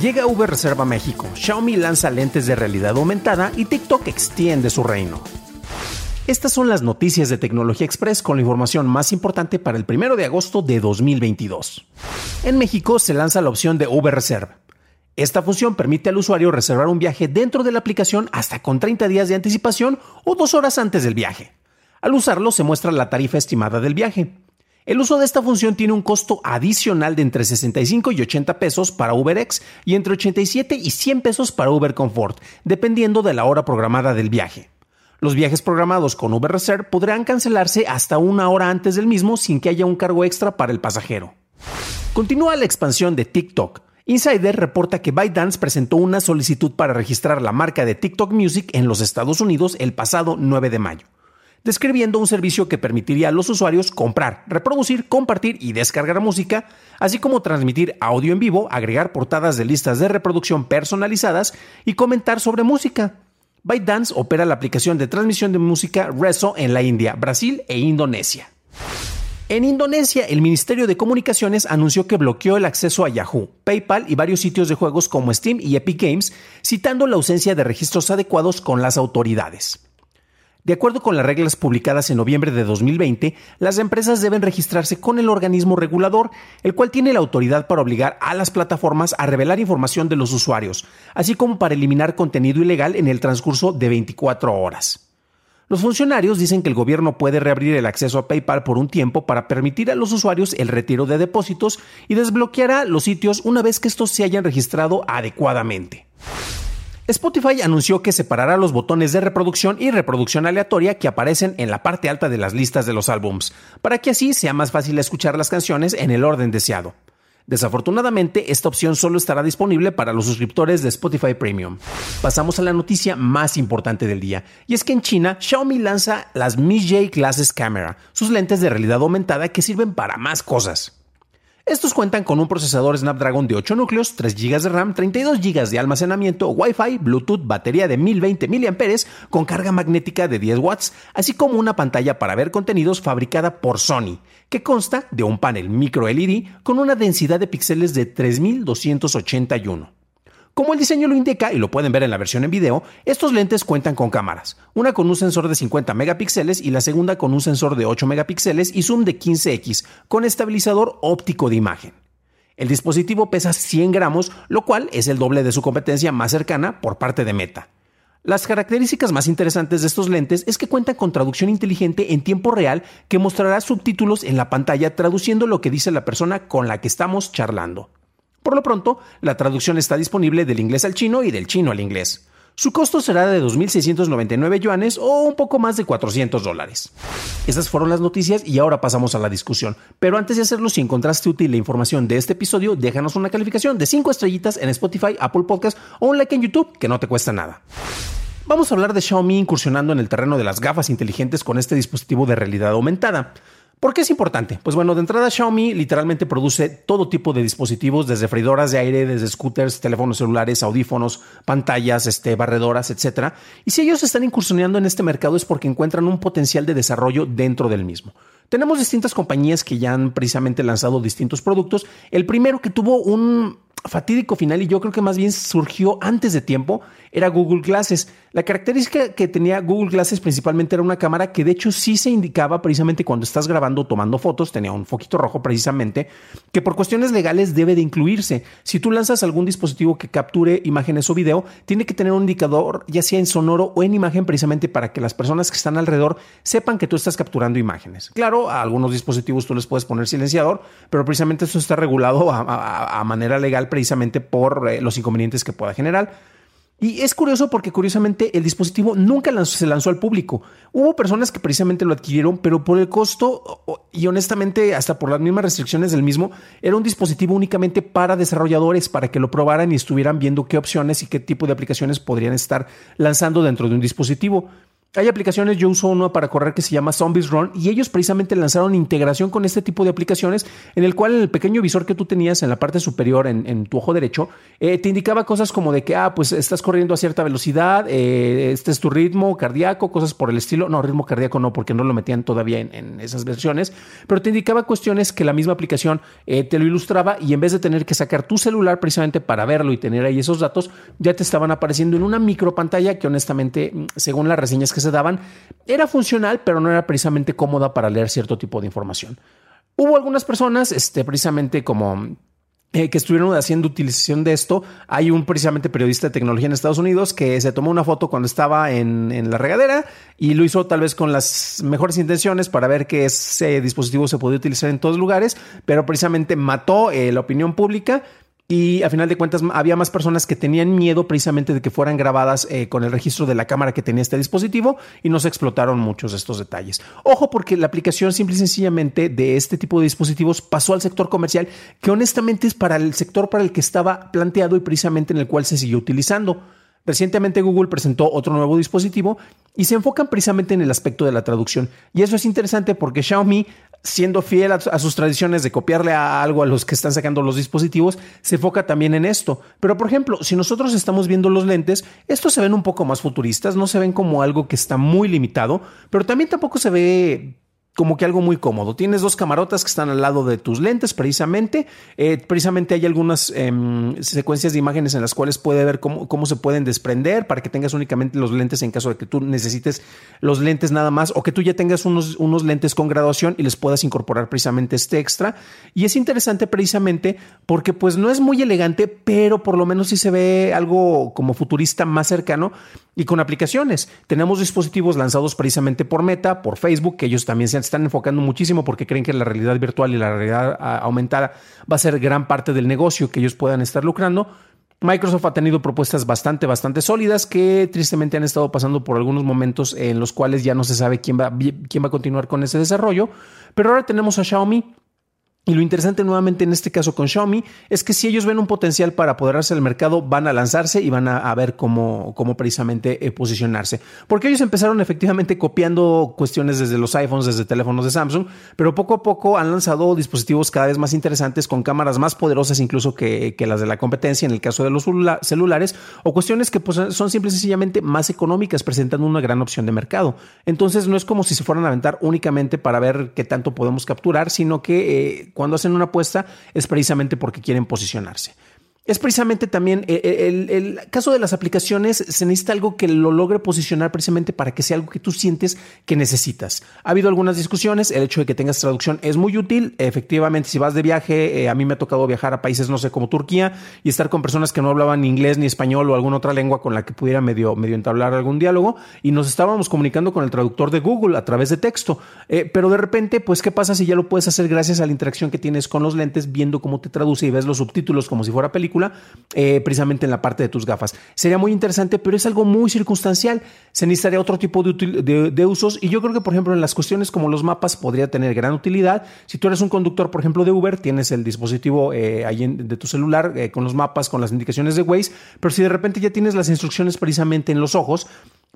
Llega Uber Reserva México, Xiaomi lanza lentes de realidad aumentada y TikTok extiende su reino. Estas son las noticias de Tecnología Express con la información más importante para el 1 de agosto de 2022. En México se lanza la opción de Uber Reserve. Esta función permite al usuario reservar un viaje dentro de la aplicación hasta con 30 días de anticipación o dos horas antes del viaje. Al usarlo se muestra la tarifa estimada del viaje. El uso de esta función tiene un costo adicional de entre 65 y 80 pesos para UberX y entre 87 y 100 pesos para Uber Comfort, dependiendo de la hora programada del viaje. Los viajes programados con Uber Reserve podrán cancelarse hasta una hora antes del mismo sin que haya un cargo extra para el pasajero. Continúa la expansión de TikTok. Insider reporta que ByteDance presentó una solicitud para registrar la marca de TikTok Music en los Estados Unidos el pasado 9 de mayo describiendo un servicio que permitiría a los usuarios comprar, reproducir, compartir y descargar música, así como transmitir audio en vivo, agregar portadas de listas de reproducción personalizadas y comentar sobre música. ByteDance opera la aplicación de transmisión de música Rezo en la India, Brasil e Indonesia. En Indonesia, el Ministerio de Comunicaciones anunció que bloqueó el acceso a Yahoo, PayPal y varios sitios de juegos como Steam y Epic Games, citando la ausencia de registros adecuados con las autoridades. De acuerdo con las reglas publicadas en noviembre de 2020, las empresas deben registrarse con el organismo regulador, el cual tiene la autoridad para obligar a las plataformas a revelar información de los usuarios, así como para eliminar contenido ilegal en el transcurso de 24 horas. Los funcionarios dicen que el gobierno puede reabrir el acceso a PayPal por un tiempo para permitir a los usuarios el retiro de depósitos y desbloqueará los sitios una vez que estos se hayan registrado adecuadamente. Spotify anunció que separará los botones de reproducción y reproducción aleatoria que aparecen en la parte alta de las listas de los álbums, para que así sea más fácil escuchar las canciones en el orden deseado. Desafortunadamente, esta opción solo estará disponible para los suscriptores de Spotify Premium. Pasamos a la noticia más importante del día, y es que en China, Xiaomi lanza las Mi J Glasses Camera, sus lentes de realidad aumentada que sirven para más cosas. Estos cuentan con un procesador Snapdragon de 8 núcleos, 3 GB de RAM, 32 GB de almacenamiento, Wi-Fi, Bluetooth, batería de 1020 mAh con carga magnética de 10 watts, así como una pantalla para ver contenidos fabricada por Sony, que consta de un panel micro LED con una densidad de píxeles de 3281. Como el diseño lo indica, y lo pueden ver en la versión en video, estos lentes cuentan con cámaras, una con un sensor de 50 megapíxeles y la segunda con un sensor de 8 megapíxeles y zoom de 15x, con estabilizador óptico de imagen. El dispositivo pesa 100 gramos, lo cual es el doble de su competencia más cercana por parte de Meta. Las características más interesantes de estos lentes es que cuentan con traducción inteligente en tiempo real que mostrará subtítulos en la pantalla traduciendo lo que dice la persona con la que estamos charlando. Por lo pronto, la traducción está disponible del inglés al chino y del chino al inglés. Su costo será de 2.699 yuanes o un poco más de 400 dólares. Esas fueron las noticias y ahora pasamos a la discusión. Pero antes de hacerlo, si encontraste útil la información de este episodio, déjanos una calificación de 5 estrellitas en Spotify, Apple Podcast o un like en YouTube, que no te cuesta nada. Vamos a hablar de Xiaomi incursionando en el terreno de las gafas inteligentes con este dispositivo de realidad aumentada. ¿Por qué es importante? Pues bueno, de entrada Xiaomi literalmente produce todo tipo de dispositivos, desde freidoras de aire, desde scooters, teléfonos celulares, audífonos, pantallas, este, barredoras, etc. Y si ellos están incursionando en este mercado es porque encuentran un potencial de desarrollo dentro del mismo. Tenemos distintas compañías que ya han precisamente lanzado distintos productos. El primero que tuvo un fatídico final, y yo creo que más bien surgió antes de tiempo, era Google Glasses. La característica que tenía Google Glasses principalmente era una cámara que de hecho sí se indicaba precisamente cuando estás grabando o tomando fotos, tenía un foquito rojo precisamente, que por cuestiones legales debe de incluirse. Si tú lanzas algún dispositivo que capture imágenes o video, tiene que tener un indicador ya sea en sonoro o en imagen precisamente para que las personas que están alrededor sepan que tú estás capturando imágenes. Claro, a algunos dispositivos tú les puedes poner silenciador, pero precisamente eso está regulado a, manera legal precisamente por eh, los inconvenientes que pueda generar. Y es curioso porque curiosamente el dispositivo nunca se lanzó al público. Hubo personas que precisamente lo adquirieron, pero por el costo y honestamente hasta por las mismas restricciones del mismo, era un dispositivo únicamente para desarrolladores, para que lo probaran y estuvieran viendo qué opciones y qué tipo de aplicaciones podrían estar lanzando dentro de un dispositivo. Hay aplicaciones, yo uso uno para correr que se llama Zombies Run y ellos precisamente lanzaron integración con este tipo de aplicaciones en el cual el pequeño visor que tú tenías en la parte superior en, tu ojo derecho eh, te indicaba cosas como de que, ah, pues estás corriendo a cierta velocidad, eh, este es tu ritmo cardíaco, cosas por el estilo. No, ritmo cardíaco no, porque no lo metían todavía en, esas versiones, pero te indicaba cuestiones que la misma aplicación eh, te lo ilustraba y en vez de tener que sacar tu celular precisamente para verlo y tener ahí esos datos, ya te estaban apareciendo en una micro pantalla que honestamente, mm, según las reseñas que se daban, era funcional, pero no era precisamente cómoda para leer cierto tipo de información. Hubo algunas personas, este, precisamente como eh, que estuvieron haciendo utilización de esto. Hay un precisamente periodista de tecnología en Estados Unidos que se tomó una foto cuando estaba en, la regadera y lo hizo tal vez con las mejores intenciones para ver que ese dispositivo se podía utilizar en todos lugares, pero precisamente mató eh, la opinión pública y a final de cuentas había más personas que tenían miedo precisamente de que fueran grabadas eh, con el registro de la cámara que tenía este dispositivo y no se explotaron muchos de estos detalles. Ojo porque la aplicación simple y sencillamente de este tipo de dispositivos pasó al sector comercial que honestamente es para el sector para el que estaba planteado y precisamente en el cual se siguió utilizando. Recientemente Google presentó otro nuevo dispositivo y se enfocan precisamente en el aspecto de la traducción. Y eso es interesante porque Xiaomi, siendo fiel a, sus tradiciones de copiarle a algo a los que están sacando los dispositivos, se enfoca también en esto. Pero por ejemplo, si nosotros estamos viendo los lentes, estos se ven un poco más futuristas, no se ven como algo que está muy limitado, pero también tampoco se ve como que algo muy cómodo. Tienes dos camarotas que están al lado de tus lentes, precisamente. Eh, precisamente hay algunas em, secuencias de imágenes en las cuales puede ver cómo, cómo, se pueden desprender para que tengas únicamente los lentes en caso de que tú necesites los lentes nada más o que tú ya tengas unos, unos lentes con graduación y les puedas incorporar precisamente este extra. Y es interesante precisamente porque pues no es muy elegante, pero por lo menos sí se ve algo como futurista más cercano y con aplicaciones. Tenemos dispositivos lanzados precisamente por Meta, por Facebook, que ellos también se están enfocando muchísimo porque creen que la realidad virtual y la realidad ah, aumentada va a ser gran parte del negocio que ellos puedan estar lucrando. Microsoft ha tenido propuestas bastante, bastante sólidas que tristemente han estado pasando por algunos momentos en los cuales ya no se sabe quién va, quién va a continuar con ese desarrollo. Pero ahora tenemos a Xiaomi y lo interesante nuevamente en este caso con Xiaomi es que si ellos ven un potencial para apoderarse del mercado, van a lanzarse y van a, ver cómo, cómo precisamente eh, posicionarse. Porque ellos empezaron efectivamente copiando cuestiones desde los iPhones, desde teléfonos de Samsung, pero poco a poco han lanzado dispositivos cada vez más interesantes con cámaras más poderosas incluso que, las de la competencia en el caso de los celulares o cuestiones que pues, son simple y sencillamente más económicas, presentando una gran opción de mercado. Entonces no es como si se fueran a aventar únicamente para ver qué tanto podemos capturar, sino que... Eh, cuando hacen una apuesta es precisamente porque quieren posicionarse es precisamente también eh, eh, el, caso de las aplicaciones, se necesita algo que lo logre posicionar precisamente para que sea algo que tú sientes que necesitas. Ha habido algunas discusiones, el hecho de que tengas traducción es muy útil, efectivamente si vas de viaje, eh, a mí me ha tocado viajar a países, no sé, como Turquía y estar con personas que no hablaban inglés ni español o alguna otra lengua con la que pudiera medio, medio entablar algún diálogo y nos estábamos comunicando con el traductor de Google a través de texto, pero de repente, pues, ¿qué pasa si ya lo puedes hacer gracias a la interacción que tienes con los lentes, viendo cómo te traduce y ves los subtítulos como si fuera película? Eh, precisamente en la parte de tus gafas. Sería muy interesante, pero es algo muy circunstancial. Se necesitaría otro tipo de, usos y yo creo que, por ejemplo, en las cuestiones como los mapas podría tener gran utilidad. Si tú eres un conductor, por ejemplo, de Uber, tienes el dispositivo eh, ahí de tu celular eh, con los mapas, con las indicaciones de Waze, pero si de repente ya tienes las instrucciones precisamente en los ojos,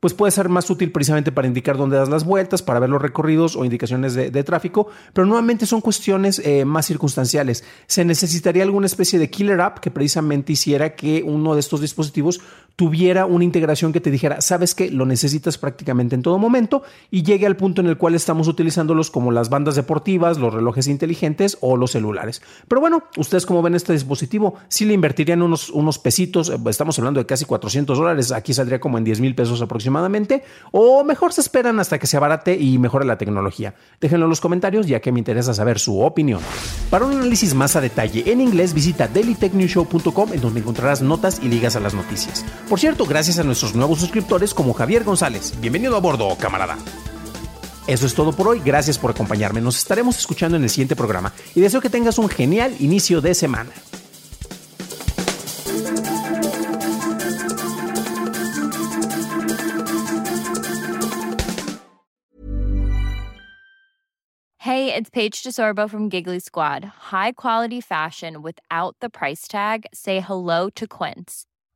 pues puede ser más útil precisamente para indicar dónde das las vueltas, para ver los recorridos o indicaciones de, tráfico, pero nuevamente son cuestiones eh, más circunstanciales. Se necesitaría alguna especie de killer app que precisamente hiciera que uno de estos dispositivos tuviera una integración que te dijera, sabes que lo necesitas prácticamente en todo momento y llegue al punto en el cual estamos utilizándolos como las bandas deportivas, los relojes inteligentes o los celulares. Pero bueno, ustedes como ven este dispositivo, si le invertirían unos, unos pesitos, eh, estamos hablando de casi 400 dólares, aquí saldría como en 10 mil pesos aproximadamente, o mejor se esperan hasta que se abarate y mejore la tecnología. Déjenlo en los comentarios ya que me interesa saber su opinión. Para un análisis más a detalle en inglés, visita dailytechnewshow.com en donde encontrarás notas y ligas a las noticias. Por cierto, gracias a nuestros nuevos suscriptores como Javier González. Bienvenido a bordo, camarada. Eso es todo por hoy, gracias por acompañarme, nos estaremos escuchando en el siguiente programa y deseo que tengas un genial inicio de semana. Hey, it's Paige DeSorbo from Giggly Squad. High quality fashion without the price tag. Say hello to Quince.